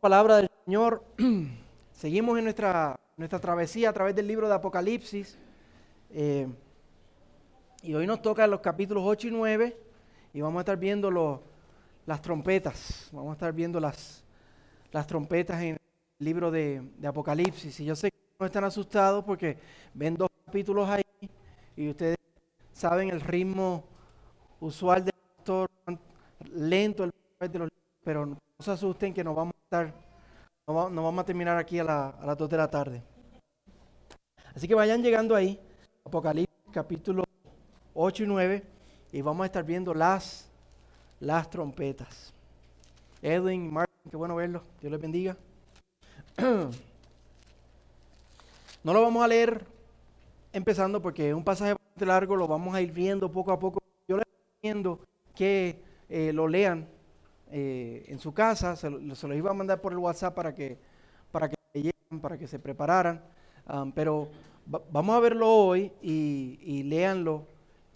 palabra del Señor. Seguimos en nuestra, nuestra travesía a través del libro de Apocalipsis. Eh, y hoy nos toca los capítulos 8 y 9 y vamos a estar viendo los, las trompetas. Vamos a estar viendo las, las trompetas en el libro de, de Apocalipsis. Y yo sé que no están asustados porque ven dos capítulos ahí y ustedes saben el ritmo usual del pastor, lento el de pero no se asusten que nos vamos a estar, no, vamos a terminar aquí a, las 2 de la tarde. Así que vayan llegando ahí, Apocalipsis capítulo 8 y 9, y vamos a estar viendo las, las trompetas. Edwin, Martin, qué bueno verlos, Dios les bendiga. No lo vamos a leer empezando porque es un pasaje bastante largo, lo vamos a ir viendo poco a poco. Yo les recomiendo que eh, lo lean eh, en su casa, se, los iba a mandar por el WhatsApp para que, para que lleguen, para que se prepararan, pero vamos a verlo hoy y, y léanlo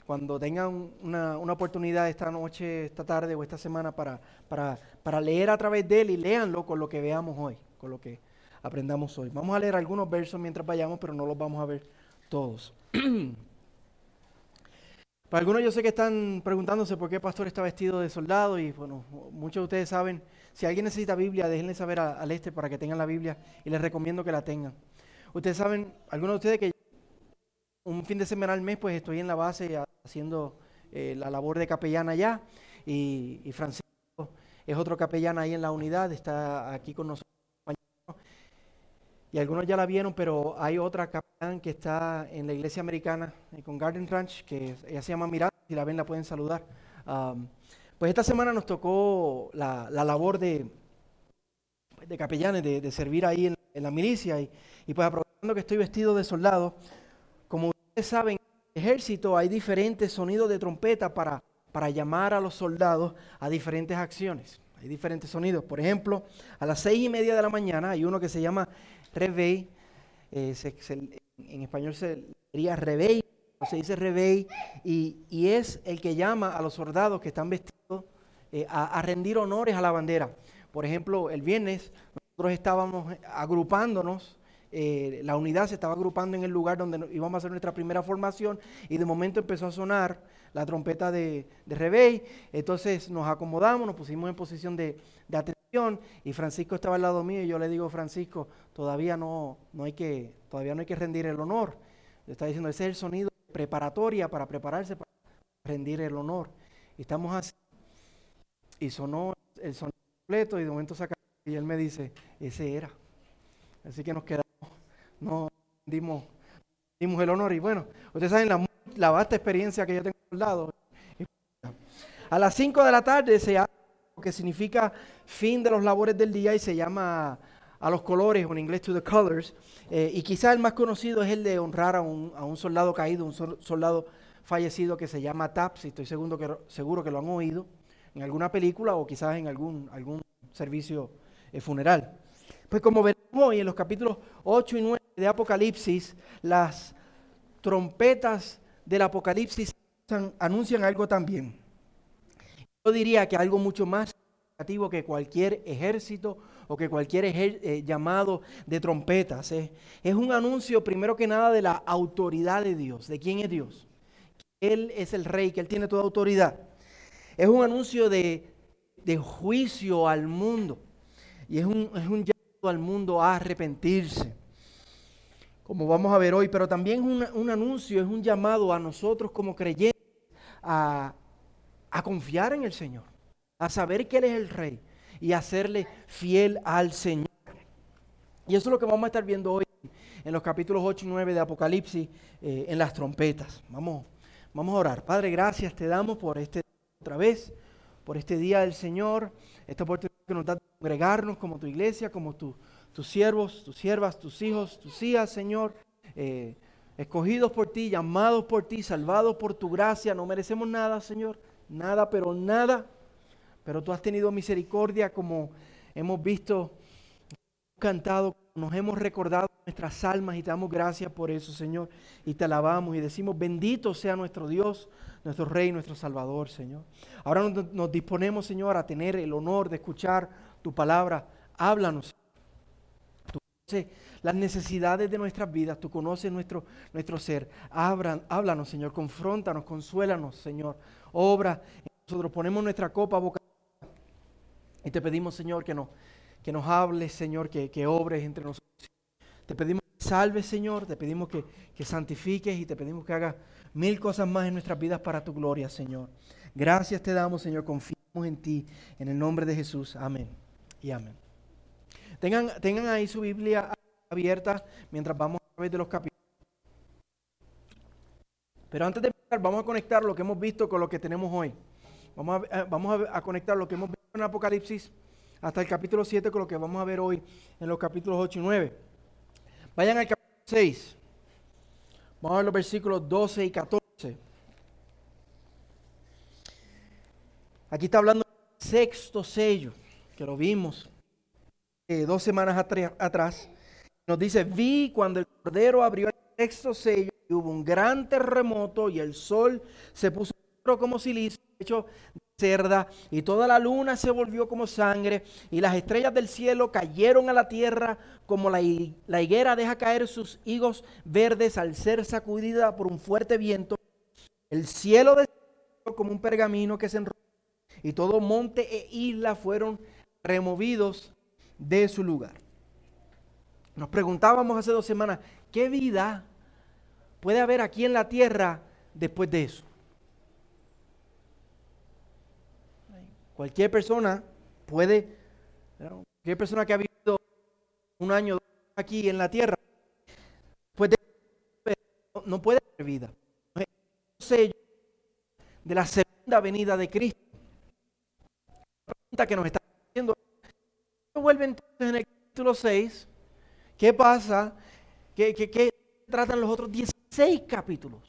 cuando tengan una, una, oportunidad esta noche, esta tarde o esta semana para, para, para leer a través de él y léanlo con lo que veamos hoy, con lo que aprendamos hoy. Vamos a leer algunos versos mientras vayamos, pero no los vamos a ver todos. Para algunos yo sé que están preguntándose por qué el pastor está vestido de soldado y bueno, muchos de ustedes saben, si alguien necesita Biblia, déjenle saber al este para que tengan la Biblia y les recomiendo que la tengan. Ustedes saben, algunos de ustedes que un fin de semana al mes pues estoy en la base haciendo eh, la labor de capellán allá y, y Francisco es otro capellán ahí en la unidad, está aquí con nosotros y algunos ya la vieron, pero hay otra capellán que está en la iglesia americana eh, con Garden Ranch, que ella se llama Miranda, si la ven la pueden saludar. pues esta semana nos tocó la, labor de, de capellanes, de, servir ahí en, la milicia, y, y, pues aprovechando que estoy vestido de soldado, como ustedes saben, en el ejército hay diferentes sonidos de trompeta para, para llamar a los soldados a diferentes acciones. Hay diferentes sonidos. Por ejemplo, a las seis y media de la mañana hay uno que se llama Revey, eh, en español se diría Revey, se dice Revey, y, es el que llama a los soldados que están vestidos eh, a, rendir honores a la bandera. Por ejemplo, el viernes nosotros estábamos agrupándonos, eh, la unidad se estaba agrupando en el lugar donde íbamos a hacer nuestra primera formación y de momento empezó a sonar la trompeta de, de entonces nos acomodamos, nos pusimos en posición de, de y Francisco estaba al lado mío y yo le digo, Francisco, todavía no, no hay que, todavía no hay que rendir el honor. Le está diciendo, ese es el sonido preparatoria para prepararse para rendir el honor. Y estamos así. Y sonó el sonido completo y de momento saca y él me dice, ese era. Así que nos quedamos, no dimos, dimos el honor. Y bueno, ustedes saben la, vasta experiencia que yo tengo al lado. A las 5 de la tarde se hace que significa fin de los labores del día y se llama a los colores, o en inglés to the colors. Eh, y quizás el más conocido es el de honrar a un, a un soldado caído, un soldado fallecido que se llama TAPS, y estoy seguro que, seguro que lo han oído en alguna película o quizás en algún, algún servicio eh, funeral. Pues como veremos hoy en los capítulos 8 y 9 de Apocalipsis, las trompetas del Apocalipsis anuncian algo también. Yo diría que algo mucho más significativo que cualquier ejército o que cualquier eh, llamado de trompetas. ¿eh? Es un anuncio primero que nada de la autoridad de Dios, de quién es Dios. Él es el rey, que Él tiene toda autoridad. Es un anuncio de, juicio al mundo. Y es un, es un, llamado al mundo a arrepentirse. Como vamos a ver hoy, pero también un, un anuncio, es un llamado a nosotros como creyentes a a confiar en el Señor, a saber que Él es el Rey y a serle fiel al Señor. Y eso es lo que vamos a estar viendo hoy en los capítulos 8 y 9 de Apocalipsis, eh, en las trompetas. Vamos, vamos a orar. Padre, gracias te damos por este otra vez, por este día del Señor, esta oportunidad que nos da de congregarnos como tu iglesia, como tus siervos, tus siervas, tus hijos, tus hijas, Señor. Eh, escogidos por ti, llamados por ti, salvados por tu gracia. No merecemos nada, Señor nada, pero nada. Pero tú has tenido misericordia como hemos visto, cantado, nos hemos recordado nuestras almas y te damos gracias por eso, Señor. Y te alabamos y decimos, bendito sea nuestro Dios, nuestro Rey, nuestro Salvador, Señor. Ahora nos, disponemos, Señor, a tener el honor de escuchar tu palabra Háblanos. Tú las necesidades de nuestras vidas, tú conoces nuestro, nuestro ser. háblanos, Señor, confróntanos, consuélanos, Señor. Obra nosotros, ponemos nuestra copa boca y te pedimos, Señor, que nos, que nos hables, Señor, que, que obres entre nosotros. Te pedimos que salves, Señor, te pedimos que, que santifiques y te pedimos que hagas mil cosas más en nuestras vidas para tu gloria, Señor. Gracias te damos, Señor, confiamos en ti, en el nombre de Jesús. Amén y amén. Tengan, tengan ahí su Biblia abierta mientras vamos a través de los capítulos. Pero antes de empezar, vamos a conectar lo que hemos visto con lo que tenemos hoy. Vamos a, eh, vamos a, conectar lo que hemos visto en Apocalipsis hasta el capítulo 7 con lo que vamos a ver hoy en los capítulos 8 y 9. Vayan al capítulo 6. Vamos a ver los versículos 12 y 14. Aquí está hablando del sexto sello, que lo vimos eh, dos semanas atrás. Nos dice, vi cuando el Cordero abrió el sexto sello y hubo un gran terremoto y el sol se puso como silicio hecho de cerda y toda la luna se volvió como sangre y las estrellas del cielo cayeron a la tierra como la, la higuera deja caer sus higos verdes al ser sacudida por un fuerte viento. El cielo descendió como un pergamino que se enrolla y todo monte e isla fueron removidos de su lugar. Nos preguntábamos hace dos semanas, ¿qué vida puede haber aquí en la tierra después de eso? Cualquier persona puede, cualquier persona que ha vivido un año aquí en la tierra, puede, no puede haber vida. sello de la segunda venida de Cristo que nos está haciendo. Vuelve entonces en el capítulo 6. ¿Qué pasa? ¿Qué, tratan los otros 16 capítulos?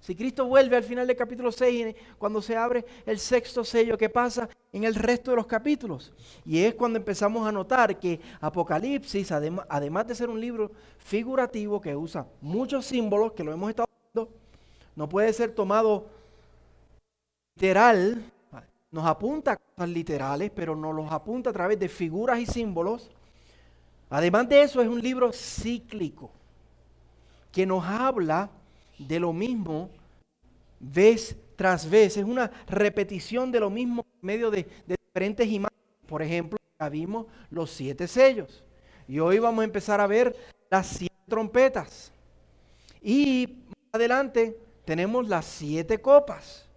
Si Cristo vuelve al final del capítulo 6, cuando se abre el sexto sello, ¿qué pasa en el resto de los capítulos? Y es cuando empezamos a notar que Apocalipsis, además de ser un libro figurativo que usa muchos símbolos, que lo hemos estado viendo, no puede ser tomado literal nos apunta a cosas literales, pero nos los apunta a través de figuras y símbolos. Además de eso, es un libro cíclico que nos habla de lo mismo vez tras vez. Es una repetición de lo mismo en medio de, diferentes imágenes. Por ejemplo, ya vimos los siete sellos. Y hoy vamos a empezar a ver las siete trompetas. Y más adelante tenemos las siete copas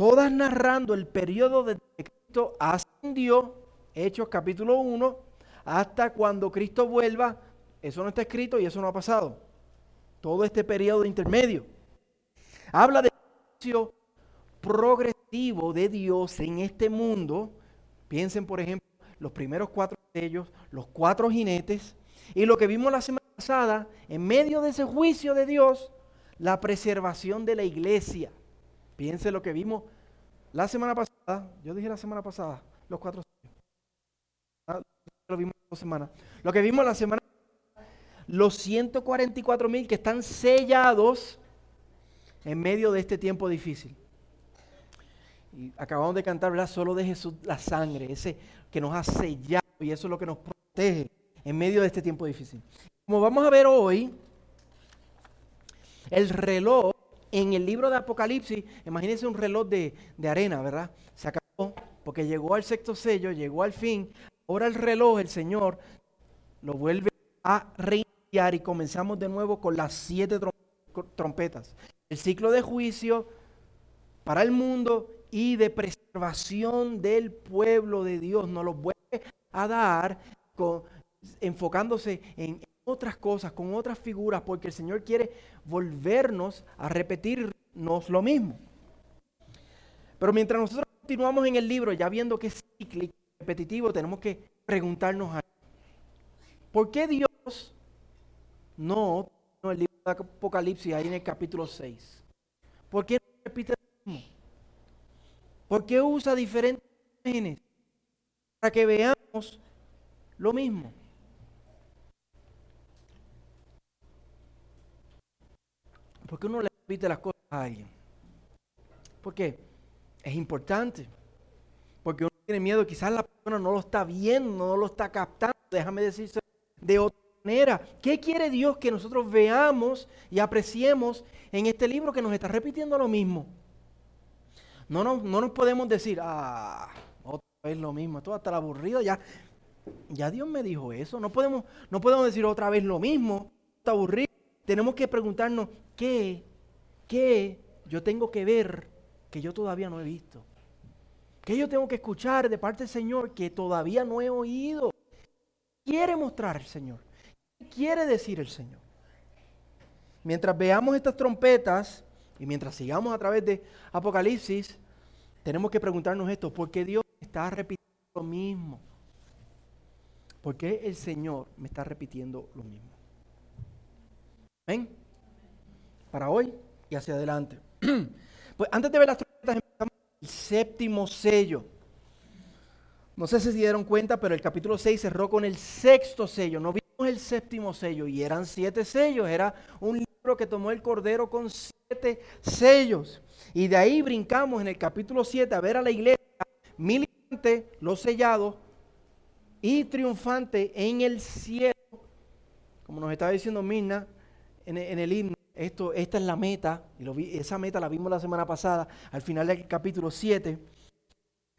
todas narrando el periodo de que Cristo ascendió, Hechos capítulo 1, hasta cuando Cristo vuelva. Eso no está escrito y eso no ha pasado. Todo este periodo intermedio. Habla juicio progresivo de Dios en este mundo. Piensen, por ejemplo, los primeros cuatro de ellos, los cuatro jinetes, y lo que vimos la semana pasada, en medio de ese juicio de Dios, la preservación de la iglesia. Piense lo que vimos la semana pasada, yo dije la semana pasada, los cuatro lo vimos dos semanas. Lo que vimos la semana los 144 mil que están sellados en medio de este tiempo difícil. Y acabamos de cantar, ¿verdad? Solo de Jesús la sangre, ese que nos ha sellado y eso es lo que nos protege en medio de este tiempo difícil. Como vamos a ver hoy, el reloj en el libro de Apocalipsis, imagínense un reloj de, arena, ¿verdad? Se acabó porque llegó al sexto sello, llegó al fin. Ahora el reloj, el Señor, lo vuelve a reiniciar y comenzamos de nuevo con las siete trompetas. El ciclo de juicio para el mundo y de preservación del pueblo de Dios nos lo vuelve a dar enfocándose en otras cosas, con otras figuras, porque el Señor quiere volvernos a repetirnos lo mismo. Pero mientras nosotros continuamos en el libro, ya viendo que es cíclico, repetitivo, tenemos que preguntarnos algo. ¿Por qué Dios no, el libro de Apocalipsis ahí en el capítulo 6? ¿Por qué no repite lo mismo? ¿Por qué usa diferentes imágenes para que veamos lo mismo? ¿Por qué uno le repite las cosas a alguien? Porque es importante. Tiene miedo, quizás la persona no lo está viendo, no lo está captando, déjame decirse de otra manera. ¿Qué quiere Dios que nosotros veamos y apreciemos en este libro que nos está repitiendo lo mismo? No nos, no nos podemos decir, ah, otra vez lo mismo, esto va a estar aburrido, ya, ya Dios me dijo eso. No podemos, no podemos decir otra vez lo mismo, está aburrido. Tenemos que preguntarnos, ¿qué, qué yo tengo que ver que yo todavía no he visto? ¿Qué yo tengo que escuchar de parte del Señor que todavía no he oído? ¿Qué quiere mostrar el Señor? ¿Qué quiere decir el Señor? Mientras veamos estas trompetas, y mientras sigamos a través de Apocalipsis, tenemos que preguntarnos esto, ¿por qué Dios está repitiendo lo mismo? ¿Por qué el Señor me está repitiendo lo mismo? ¿Ven? Para hoy y hacia adelante. pues antes de ver las trompetas, el séptimo sello. No sé si se dieron cuenta, pero el capítulo 6 cerró con el sexto sello. No vimos el séptimo sello y eran siete sellos. Era un libro que tomó el Cordero con sellos. Y de ahí brincamos en el capítulo 7 a ver a la iglesia militante, los sellados y triunfante en el cielo. Como nos estaba diciendo Mirna en, el himno, esto, esta es la meta, y lo vi, esa meta la vimos la semana pasada, al final del capítulo 7.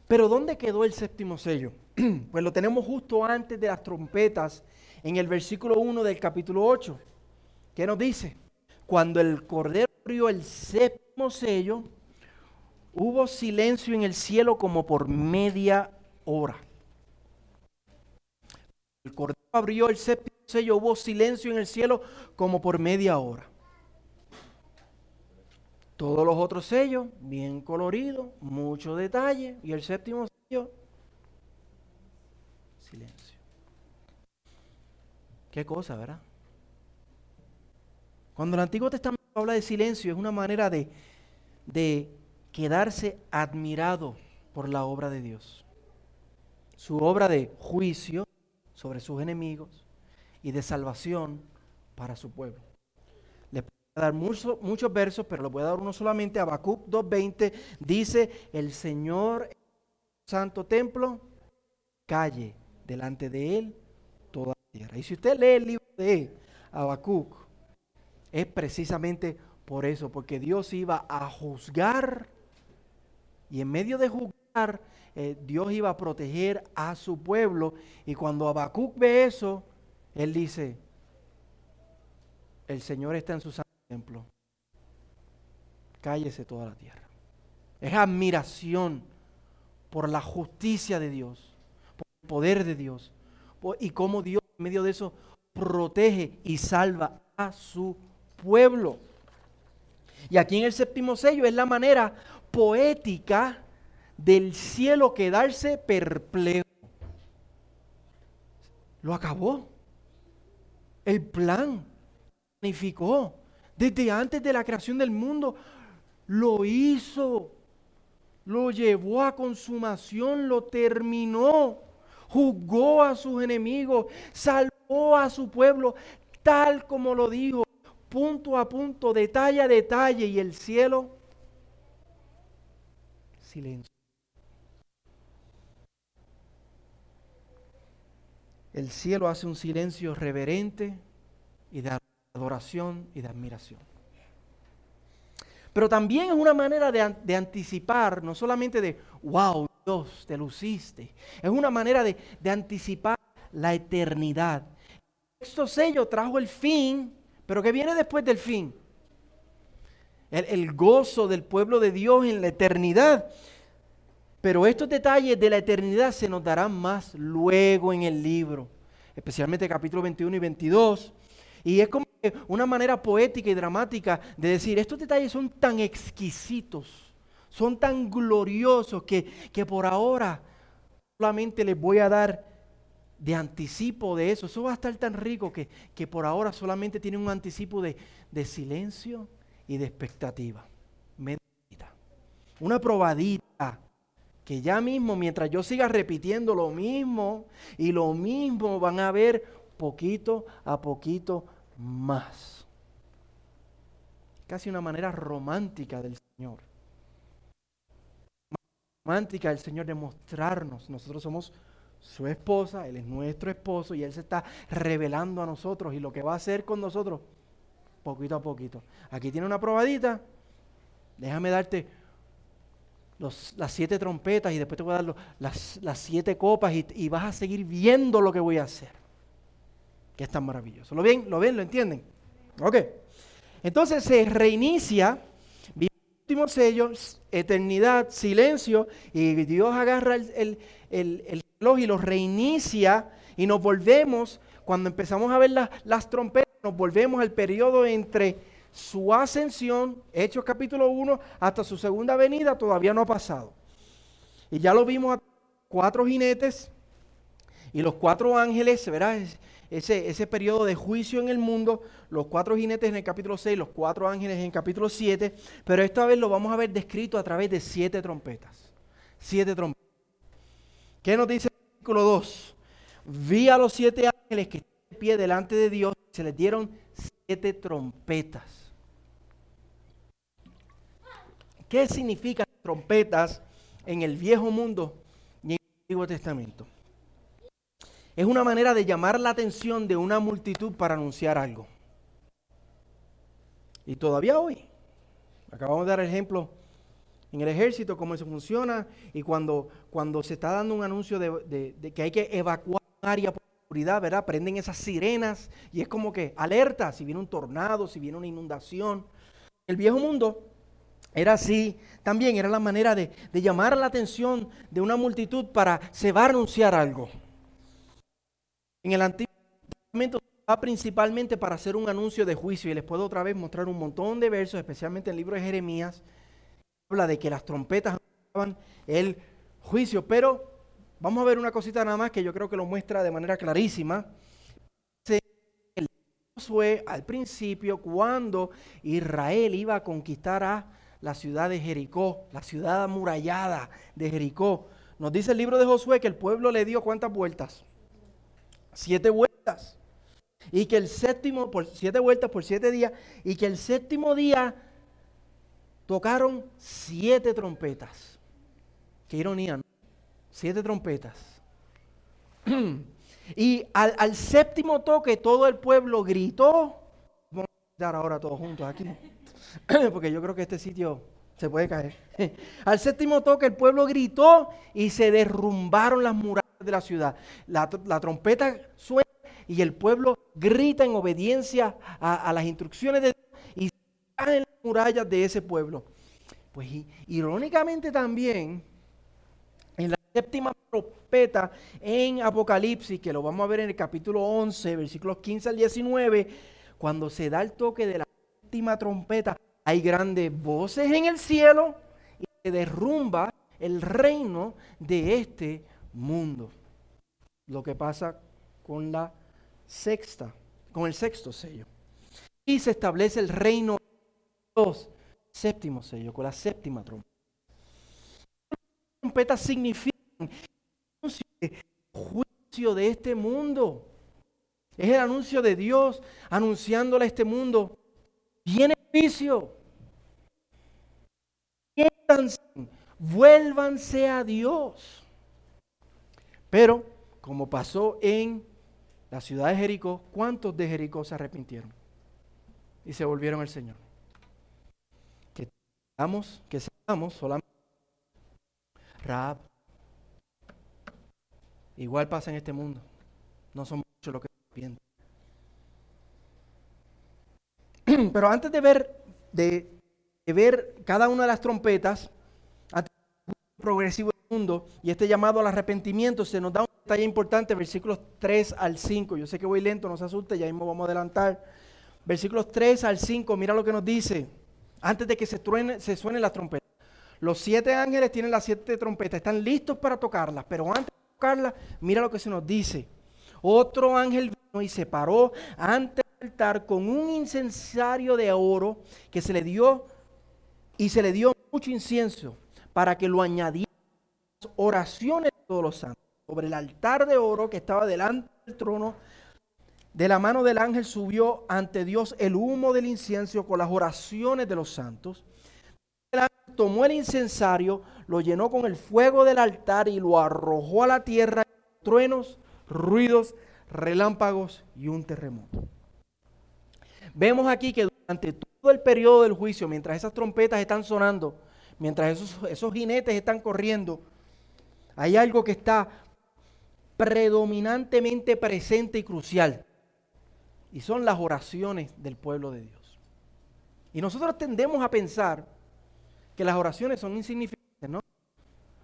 Pero ¿dónde quedó el séptimo sello? pues lo tenemos justo antes de las trompetas, en el versículo 1 del capítulo 8. ¿Qué nos dice? Cuando el Cordero abrió el séptimo sello, hubo silencio en el cielo como por media hora. El Cordero abrió el séptimo sello, hubo silencio en el cielo como por media hora. Todos los otros sellos, bien coloridos, mucho detalle. Y el séptimo sello, silencio. Qué cosa, ¿verdad? Cuando el Antiguo Testamento habla de silencio, es una manera de, de quedarse admirado por la obra de Dios. Su obra de juicio sobre sus enemigos y de salvación para su pueblo. Dar muchos, versos, pero les voy a dar uno solamente. Habacuc 2.20 dice, el Señor, santo templo, calle delante de él toda la tierra. Y si usted lee el libro de Habacuc, es precisamente por eso, porque Dios iba a juzgar y en medio de juzgar, eh, Dios iba a proteger a su pueblo. Y cuando Habacuc ve eso, él dice, el Señor está en su santo Cállese toda la tierra. Es admiración por la justicia de Dios, por el poder de Dios y cómo Dios en medio de eso protege y salva a su pueblo. Y aquí en el séptimo sello es la manera poética del cielo quedarse perplejo. Lo acabó. El plan planificó. Desde antes de la creación del mundo lo hizo. Lo llevó a consumación, lo terminó. Juzgó a sus enemigos, salvó a su pueblo, tal como lo dijo, punto a punto, detalle a detalle. Y el cielo, silencio. el cielo hace un silencio reverente y de adoración y de admiración. Pero también es una manera de, anticipar, no solamente de, wow, Dios, te luciste. Es una manera de, anticipar la eternidad. Este sello trajo el fin, pero ¿qué viene después del fin? El, el gozo del pueblo de Dios en la eternidad. Pero estos detalles de la eternidad se nos darán más luego en el libro, especialmente capítulo 21 y 22. Y es como una manera poética y dramática de decir, estos detalles son tan exquisitos, son tan gloriosos que, que por ahora solamente les voy a dar de anticipo de eso. Eso va a estar tan rico que, que por ahora solamente tiene un anticipo de, de silencio y de expectativa. Medita. Una probadita que ya mismo, mientras yo siga repitiendo lo mismo y lo mismo, van a ver poquito a poquito más. Casi una manera romántica del Señor. romántica del Señor de mostrarnos. Nosotros somos su esposa, Él es nuestro esposo y Él se está revelando a nosotros y lo que va a hacer con nosotros, poquito a poquito. Aquí tiene una probadita, déjame darte las siete trompetas y después te voy a dar las, siete copas y, y, vas a seguir viendo lo que voy a hacer. Que es tan maravilloso. ¿Lo ven? ¿Lo ven? ¿Lo entienden? Ok. Entonces se reinicia último sello, eternidad, silencio, y Dios agarra el, el, reloj y lo reinicia y nos volvemos, cuando empezamos a ver las trompetas, nos volvemos al periodo entre su ascensión, Hechos capítulo 1, hasta su segunda venida, todavía no ha pasado. Y ya lo vimos a cuatro jinetes y los cuatro ángeles, ¿verdad? Ese, ese periodo de juicio en el mundo, los cuatro jinetes en el capítulo 6, los cuatro ángeles en el capítulo 7, pero esta vez lo vamos a ver descrito a través de siete trompetas. Siete trompetas. ¿Qué nos dice el versículo 2? Vi a los siete ángeles que están de pie delante de Dios, y se les dieron siete trompetas. ¿Qué significan trompetas en el viejo mundo y en el Antiguo Testamento? Es una manera de llamar la atención de una multitud para anunciar algo. Y todavía hoy, acabamos de dar ejemplo en el ejército, cómo eso funciona, y cuando, cuando se está dando un anuncio de, que hay que evacuar un área por seguridad, ¿verdad? Prenden esas sirenas y es como que alerta si viene un tornado, si viene una inundación. El viejo mundo era así, también era la manera de, de llamar la atención de una multitud para se va a anunciar algo. En el Antiguo Testamento va principalmente para hacer un anuncio de juicio y les puedo otra vez mostrar un montón de versos, especialmente en el libro de Jeremías, habla de que las trompetas anunciaban el juicio, pero vamos a ver una cosita nada más que yo creo que lo muestra de manera clarísima. Fue al principio cuando Israel iba a conquistar a la ciudad de Jericó, la ciudad amurallada de Jericó. Nos dice el libro de Josué que el pueblo le dio cuántas vueltas? Siete vueltas. Y que el séptimo, por siete vueltas por siete días, y que el séptimo día tocaron siete trompetas. Qué ironía, ¿no? Siete trompetas. y al, séptimo toque todo el pueblo gritó. Vamos a dar ahora todos juntos aquí. Porque yo creo que este sitio se puede caer. al séptimo toque el pueblo gritó y se derrumbaron las murallas de la ciudad. La, trompeta suena y el pueblo grita en obediencia a, las instrucciones de Dios y caen las murallas de ese pueblo. Pues irónicamente también, en la séptima trompeta en Apocalipsis, que lo vamos a ver en el capítulo 11, versículos 15 al 19, cuando se da el toque de la séptima trompeta, hay grandes voces en el cielo y se derrumba el reino de este mundo. Lo que pasa con la sexta, con el sexto sello. Y se establece el reino de Dios, séptimo sello, con la séptima trompeta. Trompetas significan el juicio de este mundo. Es el anuncio de Dios anunciándole a este mundo. Viene juicio. Vuélvanse a Dios. Pero, como pasó en la ciudad de Jericó, ¿cuántos de Jericó se arrepintieron? Y se volvieron al Señor. Que seamos, que seamos solamente Raab. Igual pasa en este mundo. No son muchos los que se. Pero antes de ver, de, de ver cada una de las trompetas, progresivo mundo y este llamado al arrepentimiento se nos da un detalle importante, versículos 3 al 5. Yo sé que voy lento, no se asuste, ya mismo vamos a adelantar. Versículos 3 al 5, mira lo que nos dice, antes de que se, truene, se suene la trompeta. Los siete ángeles tienen las siete trompetas, están listos para tocarlas, pero antes de tocarlas, mira lo que se nos dice. Otro ángel vino y se paró ante el altar con un incensario de oro que se le dio y se le dio mucho incienso para que lo añadiera oraciones de todos los santos. Sobre el altar de oro que estaba delante del trono, de la mano del ángel subió ante Dios el humo del incienso con las oraciones de los santos. El ángel tomó el incensario, lo llenó con el fuego del altar y lo arrojó a la tierra, truenos, ruidos, relámpagos y un terremoto. Vemos aquí que durante todo el periodo del juicio, mientras esas trompetas están sonando, mientras esos, esos jinetes están corriendo, hay algo que está predominantemente presente y crucial. Y son las oraciones del pueblo de Dios. Y nosotros tendemos a pensar que las oraciones son insignificantes, ¿no?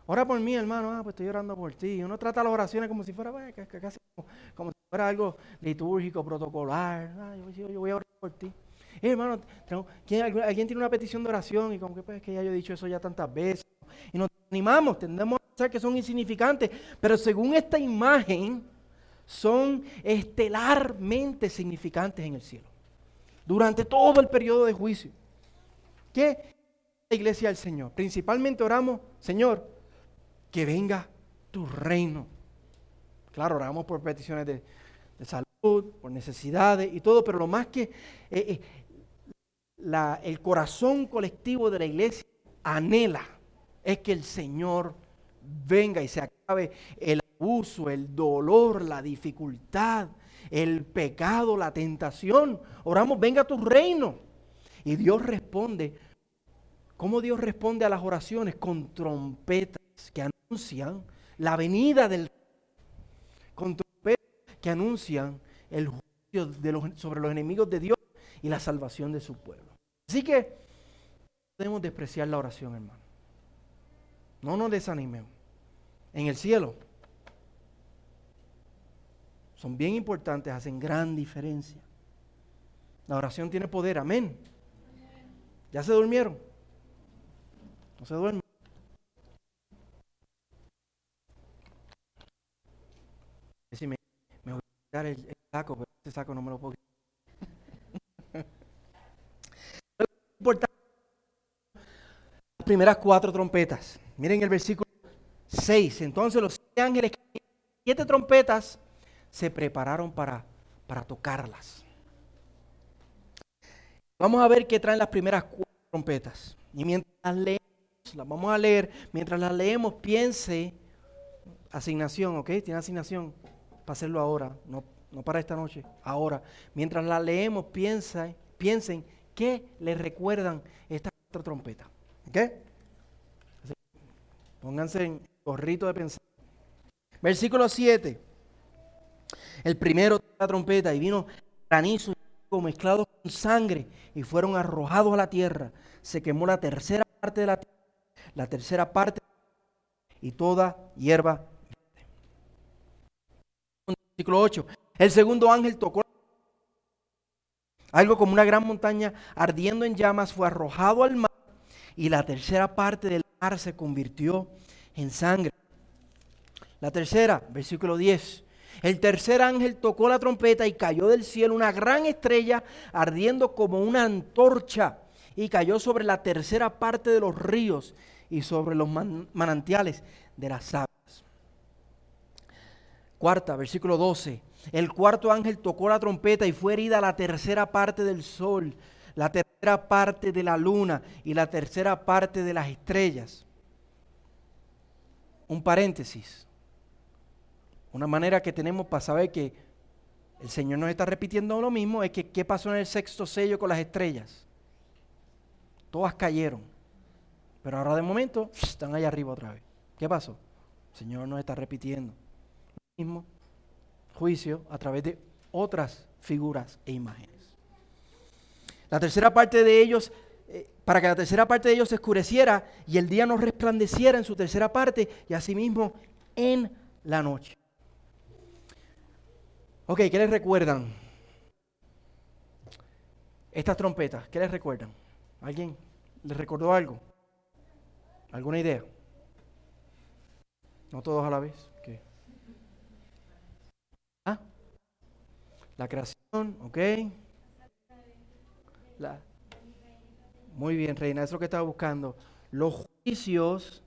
Ora por mí, hermano, ah, pues estoy orando por ti. Uno trata las oraciones como si fuera, casi como, si fuera algo litúrgico, protocolar. Ah, yo, voy a orar por ti. Eh, hermano, ¿alguien tiene una petición de oración? Y como que, pues, que ya yo he dicho eso ya tantas veces. Y nos animamos, tendemos a pensar que son insignificantes. Pero según esta imagen, son estelarmente significantes en el cielo. Durante todo el periodo de juicio. ¿Qué la iglesia del Señor? Principalmente oramos, Señor, que venga tu reino. Claro, oramos por peticiones de, salud, por necesidades y todo, pero lo más que eh, eh, el corazón colectivo de la iglesia anhela es que el Señor venga y se acabe el abuso, el dolor, la dificultad, el pecado, la tentación. Oramos, venga tu reino. Y Dios responde. ¿Cómo Dios responde a las oraciones? Con trompetas que anuncian la venida del con trompetas que anuncian el juicio sobre los enemigos de Dios y la salvación de su pueblo. Así que no podemos despreciar la oración, hermano. No nos desanimemos. En el cielo son bien importantes, hacen gran diferencia. La oración tiene poder, amén. ¿Ya se durmieron? No se duermen. Si me, voy a quitar el, saco, pero ese saco no me lo puedo quitar. las primeras cuatro trompetas. Miren el versículo 6. Entonces los siete ángeles, siete trompetas, se prepararon para, para tocarlas. Vamos a ver qué traen las primeras cuatro trompetas. Y mientras las leemos, las vamos a leer, mientras las leemos, piense, asignación, ¿ok? Tiene asignación para hacerlo ahora, no, no para esta noche, ahora. Mientras las leemos, piensa, piensen qué les recuerdan estas cuatro trompetas. ¿Ok? Pónganse en gorrito de pensar. Versículo 7. El primero de la trompeta y vino granizo mezclado con sangre y fueron arrojados a la tierra. Se quemó la tercera parte de la tierra, la tercera parte y toda hierba. Versículo 8. El segundo ángel tocó algo como una gran montaña ardiendo en llamas fue arrojado al mar y la tercera parte del mar se convirtió en sangre. La tercera, versículo 10. El tercer ángel tocó la trompeta y cayó del cielo una gran estrella ardiendo como una antorcha y cayó sobre la tercera parte de los ríos y sobre los manantiales de las aguas. Cuarta, versículo 12. El cuarto ángel tocó la trompeta y fue herida la tercera parte del sol, la tercera parte de la luna y la tercera parte de las estrellas. Un paréntesis. Una manera que tenemos para saber que el Señor nos está repitiendo lo mismo es que qué pasó en el sexto sello con las estrellas. Todas cayeron. Pero ahora de momento están allá arriba otra vez. ¿Qué pasó? El Señor nos está repitiendo lo mismo juicio a través de otras figuras e imágenes. La tercera parte de ellos, eh, para que la tercera parte de ellos se oscureciera y el día no resplandeciera en su tercera parte y asimismo en la noche. Ok, ¿qué les recuerdan? Estas trompetas, ¿qué les recuerdan? ¿Alguien les recordó algo? ¿Alguna idea? No todos a la vez. ¿Qué? ¿Ah? La creación, ok. Muy bien, reina, eso es lo que estaba buscando. Los juicios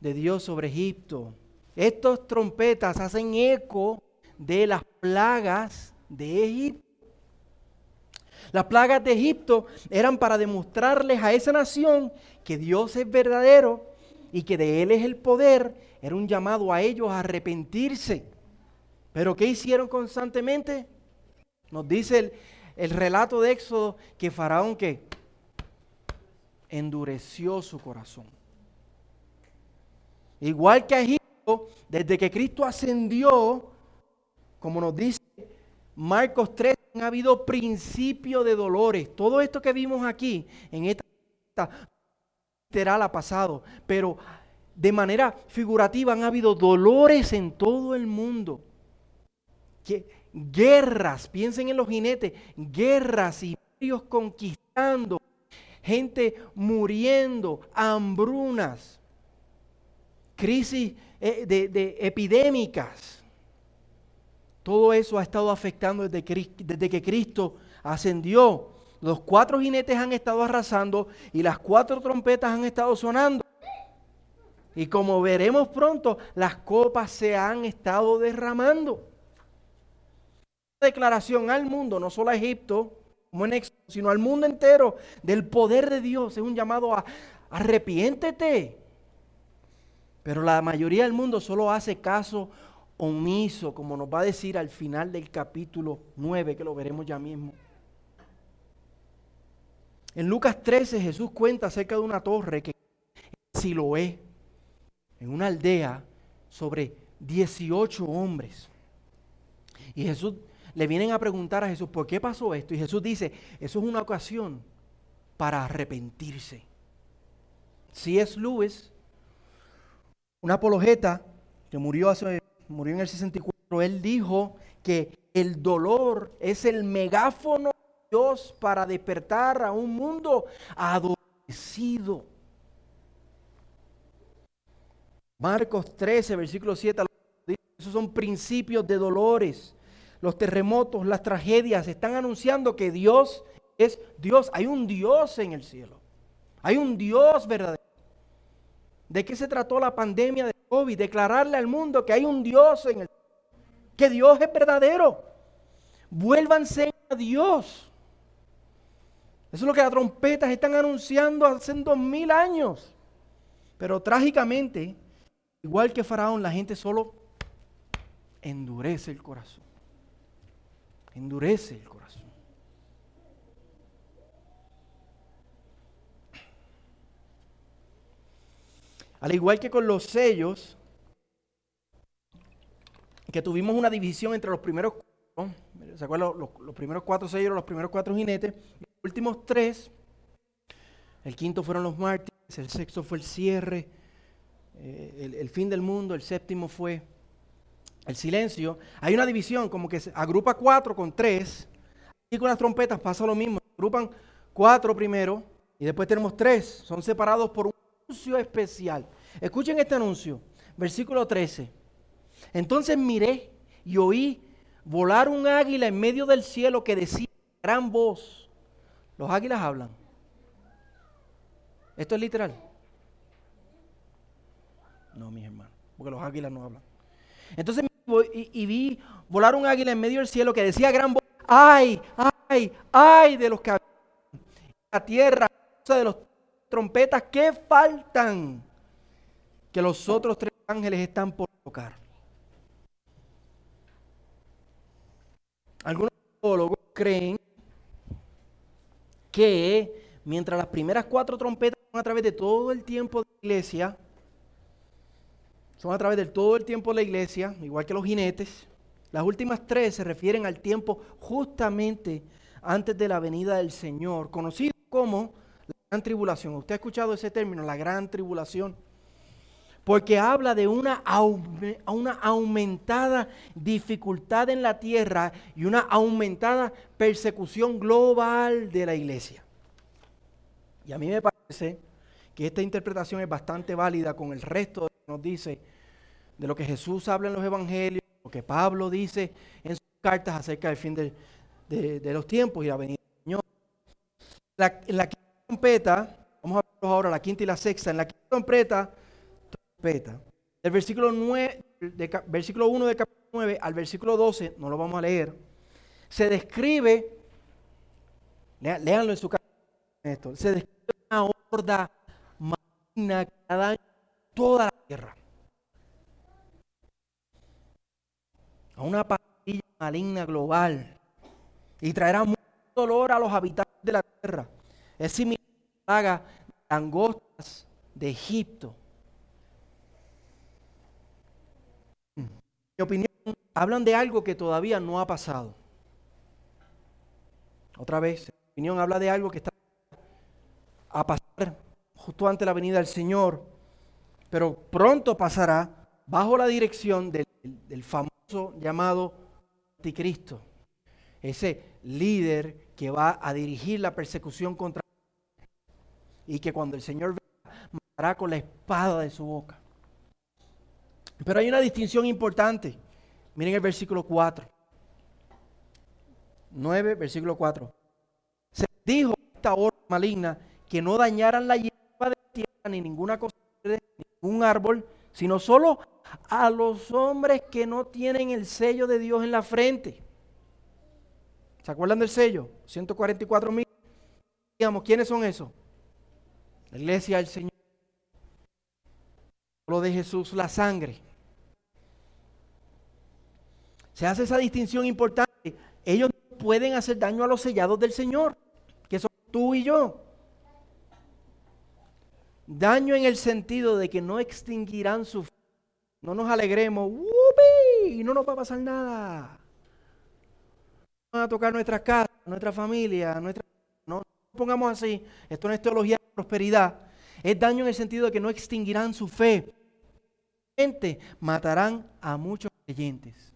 de Dios sobre Egipto. Estas trompetas hacen eco de las plagas de Egipto. Las plagas de Egipto eran para demostrarles a esa nación que Dios es verdadero y que de Él es el poder. Era un llamado a ellos a arrepentirse. Pero ¿qué hicieron constantemente? Nos dice el, el relato de Éxodo que Faraón que endureció su corazón. Igual que a Egipto, desde que Cristo ascendió, como nos dice Marcos 3, han habido principio de dolores. Todo esto que vimos aquí, en esta literal ha pasado, pero de manera figurativa han habido dolores en todo el mundo. guerras, piensen en los jinetes, guerras y conquistando, gente muriendo, hambrunas, crisis eh, de epidémicas. Todo eso ha estado afectando desde que, Cristo ascendió. Los cuatro jinetes han estado arrasando y las cuatro trompetas han estado sonando. Y como veremos pronto, las copas se han estado derramando. Declaración al mundo, no solo a Egipto, como en Éxodo, sino al mundo entero del poder de Dios. Es un llamado a arrepiéntete. Pero la mayoría del mundo solo hace caso omiso, como nos va a decir al final del capítulo 9, que lo veremos ya mismo. En Lucas 13 Jesús cuenta acerca de una torre que si lo es, en una aldea sobre 18 hombres. Y Jesús le vienen a preguntar a Jesús, ¿por qué pasó esto? Y Jesús dice, eso es una ocasión para arrepentirse. Si es Lewis, una apologeta que murió hace murió en el 64, él dijo que el dolor es el megáfono de Dios para despertar a un mundo adormecido. Marcos 13, versículo 7, esos son principios de dolores. Los terremotos, las tragedias están anunciando que Dios es Dios. Hay un Dios en el cielo. Hay un Dios verdadero. ¿De qué se trató la pandemia de COVID? Declararle al mundo que hay un Dios en el que Dios es verdadero. Vuélvanse a Dios. Eso es lo que las trompetas están anunciando hace dos mil años. Pero trágicamente, igual que Faraón, la gente solo endurece el corazón. Endurece el corazón. Al igual que con los sellos, que tuvimos una división entre los primeros cuatro, ¿se acuerdan? Los, primeros cuatro sellos, los primeros cuatro jinetes, los últimos tres, el quinto fueron los mártires, el sexto fue el cierre, eh, el, fin del mundo, el séptimo fue el silencio. Hay una división, como que se agrupa cuatro con tres, y con las trompetas pasa lo mismo, agrupan cuatro primero, y después tenemos tres, son separados por un anuncio especial. Escuchen este anuncio, versículo 13. Entonces miré y oí volar un águila en medio del cielo que decía gran voz. Los águilas hablan. ¿Esto es literal? No, mis hermanos, porque los águilas no hablan. Entonces y, vi volar un águila en medio del cielo que decía gran voz, ay, ay, ay de los que la tierra, de los trompetas que faltan que los otros tres ángeles están por tocar. Algunos teólogos creen que mientras las primeras cuatro trompetas son a través de todo el tiempo de la iglesia, son a través de todo el tiempo de la iglesia, igual que los jinetes, las últimas tres se refieren al tiempo justamente antes de la venida del Señor, conocido como la gran tribulación. ¿Usted ha escuchado ese término, la gran tribulación? porque habla de una, una aumentada dificultad en la tierra y una aumentada persecución global de la iglesia. Y a mí me parece que esta interpretación es bastante válida con el resto de nos dice de lo que Jesús habla en los evangelios, lo que Pablo dice en sus cartas acerca del fin de, los tiempos y la venida del Señor. La, en la quinta trompeta, vamos a ver ahora la quinta y la sexta, en la quinta trompeta del versículo, 9, de, versículo 1 del capítulo 9 al versículo 12, no lo vamos a leer, se describe Léanlo en su. Esto. Se describe una horda maligna que daña toda la tierra. A una pandilla maligna global. Y traerá mucho dolor a los habitantes de la tierra. Es similar a la plaga de langostas de Egipto. Mi opinión, hablan de algo que todavía no ha pasado. Otra vez, mi opinión, habla de algo que está a pasar justo ante la venida del Señor, pero pronto pasará bajo la dirección del, famoso llamado anticristo, ese líder que va a dirigir la persecución contra y que cuando el Señor venga matará con la espada de su boca. Pero hay una distinción importante. Miren el versículo 4. 9, versículo 4. Se dijo esta hora maligna que no dañaran la hierba de tierra ni ninguna cosa, ningún árbol, sino solo a los hombres que no tienen el sello de Dios en la frente. ¿Se acuerdan del sello? 144 mil. Digamos, ¿quiénes son esos? La iglesia del Señor. Lo de Jesús, la sangre. Se hace esa distinción importante. Ellos no pueden hacer daño a los sellados del Señor, que son tú y yo. Daño en el sentido de que no extinguirán su fe. No nos alegremos, y no nos va a pasar nada. Van a tocar nuestras casas, nuestra familia, nuestra... No, no pongamos así. Esto no es teología de prosperidad. Es daño en el sentido de que no extinguirán su fe. Matarán a muchos creyentes.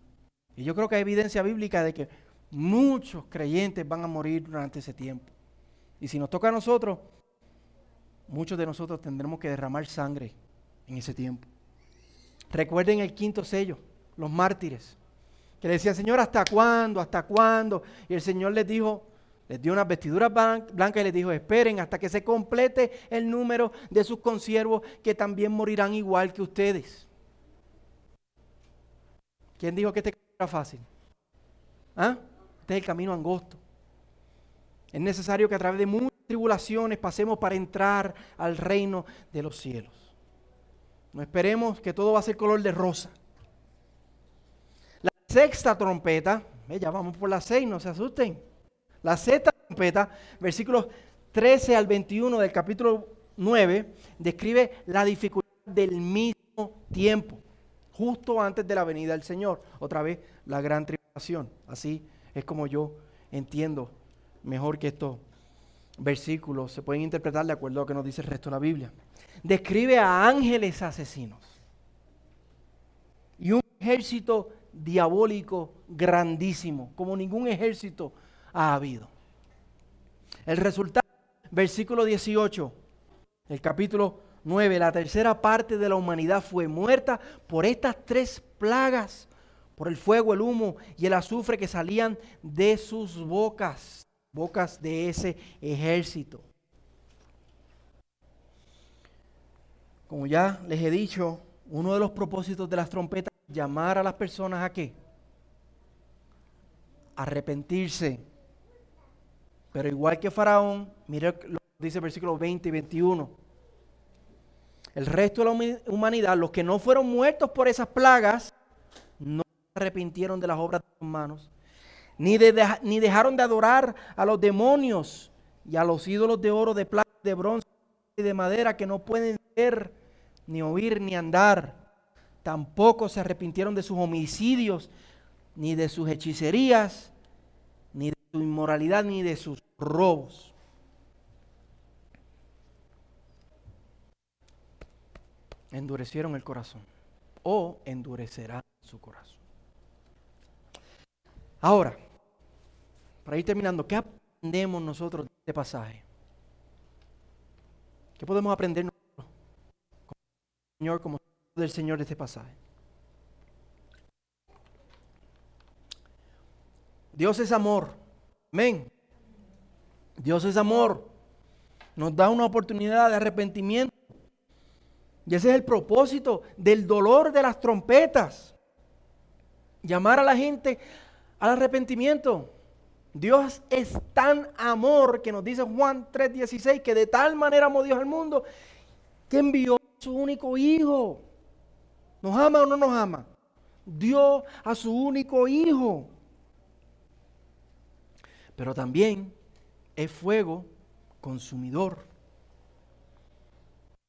Y yo creo que hay evidencia bíblica de que muchos creyentes van a morir durante ese tiempo. Y si nos toca a nosotros, muchos de nosotros tendremos que derramar sangre en ese tiempo. Recuerden el quinto sello, los mártires, que le decían, Señor, ¿hasta cuándo? ¿Hasta cuándo? Y el Señor les dijo, les dio unas vestiduras blancas y les dijo, esperen hasta que se complete el número de sus consiervos que también morirán igual que ustedes. ¿Quién dijo que este camino era fácil? ¿Ah? Este es el camino angosto. Es necesario que a través de muchas tribulaciones pasemos para entrar al reino de los cielos. No esperemos que todo va a ser color de rosa. La sexta trompeta, ya vamos por la seis, no se asusten. La sexta trompeta, versículos 13 al 21 del capítulo 9, describe la dificultad del mismo tiempo, justo antes de la venida del Señor. Otra vez, la gran tribulación. Así es como yo entiendo mejor que estos versículos se pueden interpretar de acuerdo a lo que nos dice el resto de la Biblia. Describe a ángeles asesinos y un ejército diabólico grandísimo, como ningún ejército ha habido. El resultado, versículo 18, el capítulo 9, la tercera parte de la humanidad fue muerta por estas tres plagas, por el fuego, el humo y el azufre que salían de sus bocas, bocas de ese ejército. Como ya les he dicho, uno de los propósitos de las trompetas es llamar a las personas a qué? Arrepentirse pero igual que Faraón, mire lo que dice el versículo 20 y 21. El resto de la humanidad, los que no fueron muertos por esas plagas, no se arrepintieron de las obras de sus manos, ni, ni dejaron de adorar a los demonios y a los ídolos de oro, de plata, de bronce y de madera que no pueden ver, ni oír, ni andar. Tampoco se arrepintieron de sus homicidios, ni de sus hechicerías, su inmoralidad ni de sus robos. Endurecieron el corazón o endurecerán su corazón. Ahora, para ir terminando, ¿qué aprendemos nosotros de este pasaje? ¿Qué podemos aprender nosotros como Señor, como del Señor de este pasaje? Dios es amor. Amén. Dios es amor. Nos da una oportunidad de arrepentimiento. Y ese es el propósito del dolor de las trompetas. Llamar a la gente al arrepentimiento. Dios es tan amor que nos dice Juan 3:16 que de tal manera amó Dios al mundo que envió a su único hijo. ¿Nos ama o no nos ama? Dio a su único hijo. Pero también es fuego consumidor.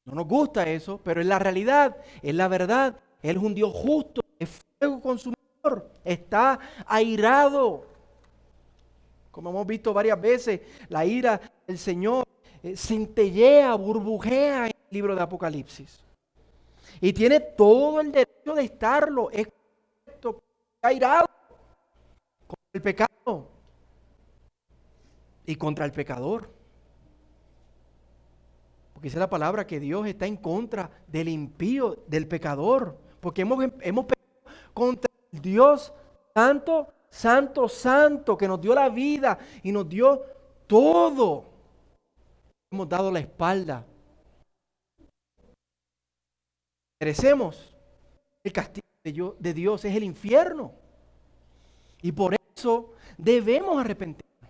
No nos gusta eso, pero es la realidad, es la verdad. Él es un Dios justo, es fuego consumidor, está airado. Como hemos visto varias veces, la ira del Señor eh, centellea, burbujea en el libro de Apocalipsis. Y tiene todo el derecho de estarlo. Es correcto, airado contra el pecado y contra el pecador. Porque es la palabra que Dios está en contra del impío, del pecador. Porque hemos, hemos pecado contra el Dios santo, santo, santo, que nos dio la vida y nos dio todo. Hemos dado la espalda. Merecemos el castigo de Dios, es el infierno. Y por eso debemos arrepentirnos.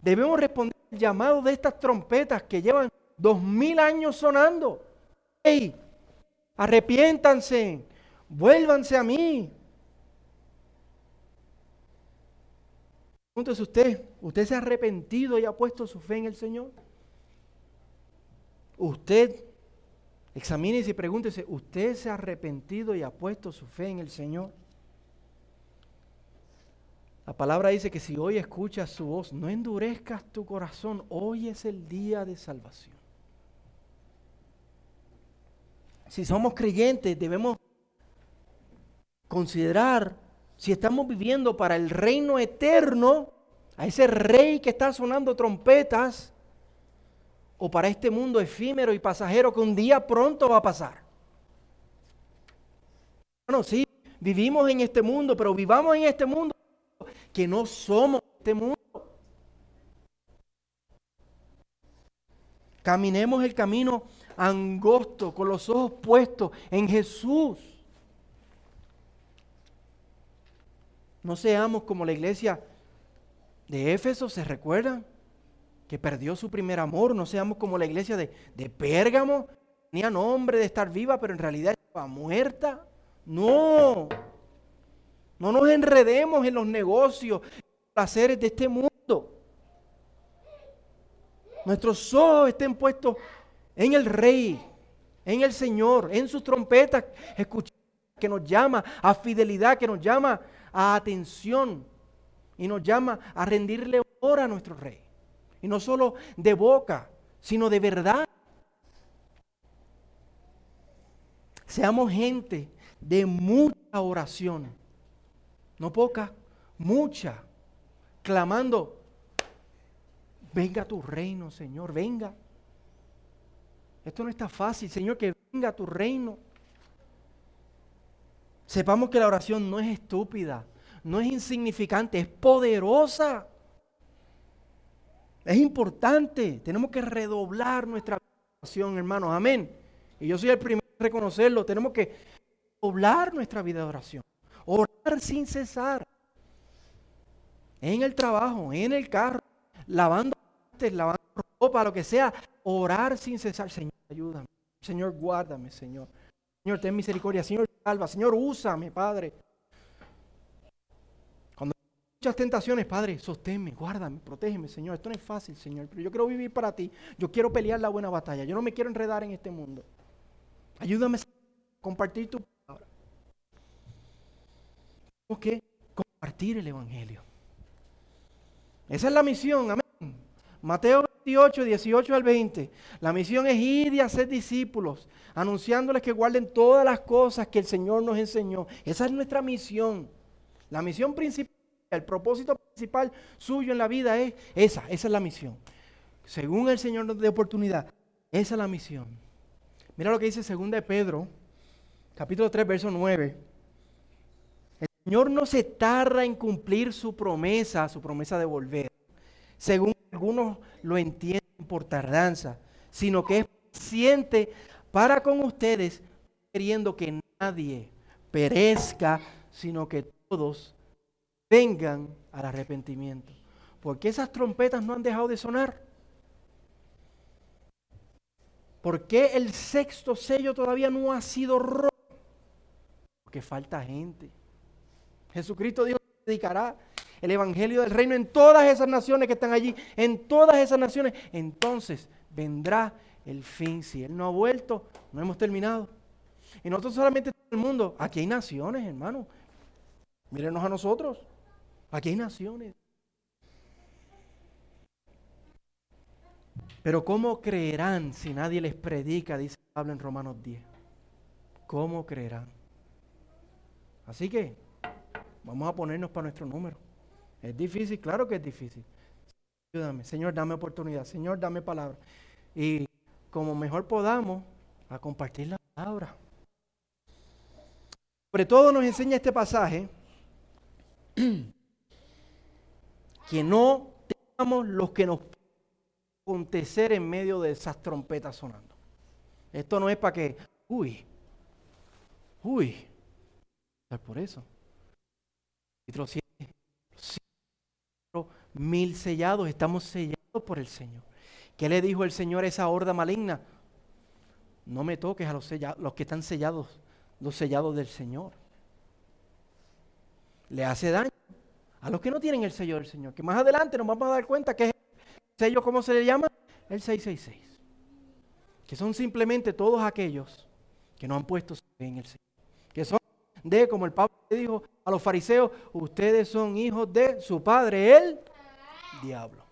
Debemos responder al llamado de estas trompetas que llevan dos mil años sonando. ¡Ey! Arrepiéntanse, vuélvanse a mí. Pregúntese usted, ¿usted se ha arrepentido y ha puesto su fe en el Señor? Usted, examínese y pregúntese, ¿usted se ha arrepentido y ha puesto su fe en el Señor? La palabra dice que si hoy escuchas su voz, no endurezcas tu corazón, hoy es el día de salvación. si somos creyentes, debemos considerar si estamos viviendo para el reino eterno, a ese rey que está sonando trompetas, o para este mundo efímero y pasajero que un día pronto va a pasar. Bueno, sí, vivimos en este mundo, pero vivamos en este mundo que no somos este mundo. Caminemos el camino angosto, con los ojos puestos en Jesús. No seamos como la iglesia de Éfeso, ¿se recuerdan? Que perdió su primer amor. No seamos como la iglesia de, de Pérgamo. Tenía nombre de estar viva, pero en realidad estaba muerta. No. No nos enredemos en los negocios, en los placeres de este mundo. Nuestros ojos estén puestos en el Rey, en el Señor, en sus trompetas, escuchar que nos llama a fidelidad, que nos llama a atención y nos llama a rendirle honor a nuestro Rey. Y no solo de boca, sino de verdad. Seamos gente de mucha oración, no poca, mucha, clamando, venga tu reino, Señor, venga. Esto no está fácil, Señor, que venga tu reino. Sepamos que la oración no es estúpida, no es insignificante, es poderosa. Es importante, tenemos que redoblar nuestra oración, hermanos, amén. Y yo soy el primero en reconocerlo, tenemos que redoblar nuestra vida de oración, orar sin cesar, en el trabajo, en el carro, lavando, lavando ropa, lo que sea, orar sin cesar. Señor, ayúdame. Señor, guárdame, Señor. Señor, ten misericordia. Señor, salva. Señor, úsame, Padre. Cuando hay muchas tentaciones, Padre, sosténme, guárdame, protégeme, Señor. Esto no es fácil, Señor, pero yo quiero vivir para ti. Yo quiero pelear la buena batalla. Yo no me quiero enredar en este mundo. Ayúdame a compartir tu palabra. Tenemos que compartir el Evangelio. Esa es la misión, amén. Mateo 28, 18 al 20. La misión es ir y hacer discípulos, anunciándoles que guarden todas las cosas que el Señor nos enseñó. Esa es nuestra misión. La misión principal, el propósito principal suyo en la vida es esa, esa es la misión. Según el Señor nos dé oportunidad, esa es la misión. Mira lo que dice 2 de Pedro, capítulo 3, verso 9. El Señor no se tarda en cumplir su promesa, su promesa de volver. Según algunos lo entienden por tardanza, sino que es paciente para con ustedes, queriendo que nadie perezca, sino que todos vengan al arrepentimiento. ¿por qué esas trompetas no han dejado de sonar? ¿Por qué el sexto sello todavía no ha sido roto? Porque falta gente. Jesucristo dijo que dedicará el evangelio del reino en todas esas naciones que están allí, en todas esas naciones. Entonces vendrá el fin. Si Él no ha vuelto, no hemos terminado. Y nosotros solamente en el mundo, aquí hay naciones, hermano. Mírenos a nosotros. Aquí hay naciones. Pero ¿cómo creerán si nadie les predica? Dice Pablo en Romanos 10. ¿Cómo creerán? Así que vamos a ponernos para nuestro número. Es difícil, claro que es difícil. Ayúdame, Señor, dame oportunidad. Señor, dame palabra. Y como mejor podamos, a compartir la palabra. Sobre todo nos enseña este pasaje que no tengamos los que nos acontecer en medio de esas trompetas sonando. Esto no es para que, uy, uy, por eso. Mil sellados, estamos sellados por el Señor. ¿Qué le dijo el Señor a esa horda maligna? No me toques a los, los que están sellados, los sellados del Señor. Le hace daño a los que no tienen el sello del Señor. Que más adelante nos vamos a dar cuenta que es el sello, ¿cómo se le llama? El 666. Que son simplemente todos aquellos que no han puesto en el Señor. Que son de, como el Pablo dijo a los fariseos, ustedes son hijos de su padre, el diablo.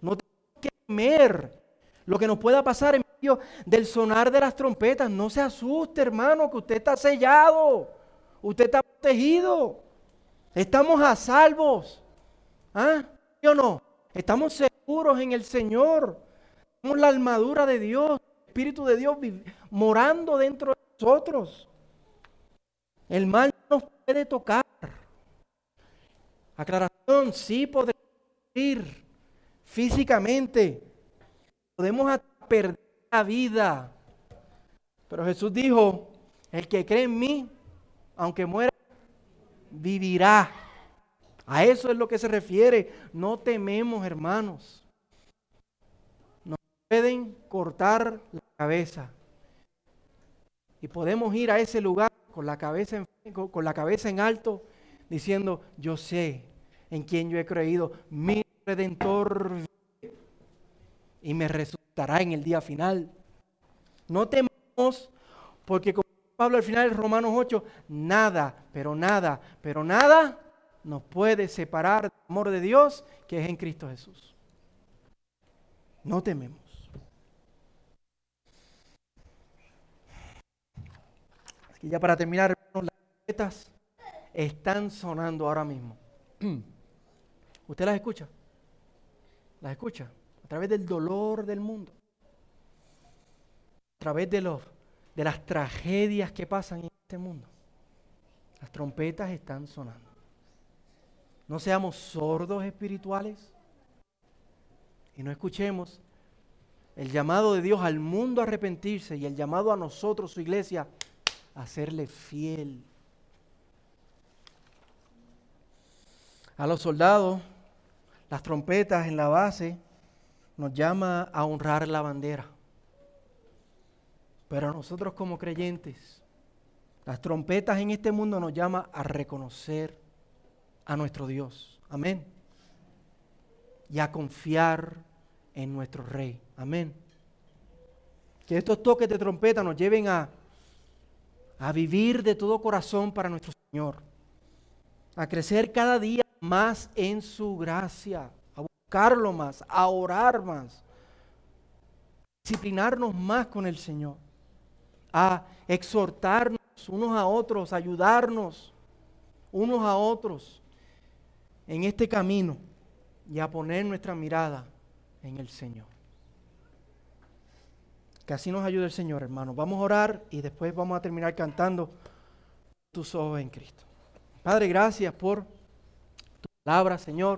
No tenemos que temer lo que nos pueda pasar en medio del sonar de las trompetas. No se asuste, hermano, que usted está sellado. Usted está protegido. Estamos a salvos. ¿Ah? ¿Sí o no? Estamos seguros en el Señor. Tenemos la armadura de Dios, el Espíritu de Dios morando dentro de nosotros. El mal no nos puede tocar. Aclaración, sí podemos ir físicamente. Podemos perder la vida. Pero Jesús dijo, el que cree en mí, aunque muera, vivirá. A eso es lo que se refiere. No tememos, hermanos. Nos pueden cortar la cabeza. Y podemos ir a ese lugar con la cabeza en, con la cabeza en alto, diciendo, yo sé en quién yo he creído. Mi redentor y me resultará en el día final. No temamos porque como Pablo al final de Romanos 8, nada, pero nada, pero nada nos puede separar del amor de Dios que es en Cristo Jesús. No tememos. Y ya para terminar, las trompetas están sonando ahora mismo. ¿Usted las escucha? ¿Las escucha? A través del dolor del mundo. A través de, los, de las tragedias que pasan en este mundo. Las trompetas están sonando. No seamos sordos espirituales y no escuchemos el llamado de Dios al mundo a arrepentirse y el llamado a nosotros, su iglesia, a serle fiel. A los soldados, las trompetas en la base nos llama a honrar la bandera. Pero nosotros como creyentes, las trompetas en este mundo nos llama a reconocer a nuestro Dios. Amén. Y a confiar en nuestro Rey. Amén. Que estos toques de trompeta nos lleven a, a vivir de todo corazón para nuestro Señor. A crecer cada día más en su gracia. A buscarlo más. A orar más. Disciplinarnos más con el Señor. A exhortarnos unos a otros. ayudarnos unos a otros en este camino y a poner nuestra mirada en el Señor. Que así nos ayude el Señor, hermano. Vamos a orar y después vamos a terminar cantando tus ojos en Cristo. Padre, gracias por tu palabra, Señor.